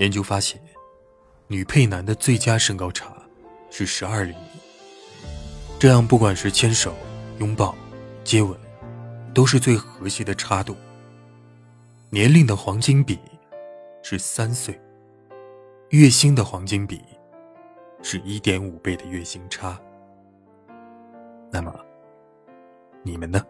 研究发现女配男的最佳身高差是十二厘米。这样不管是牵手拥抱接吻都是最和谐的差度。年龄的黄金比是三岁月薪的黄金比是一点五倍的月薪差。那么你们呢？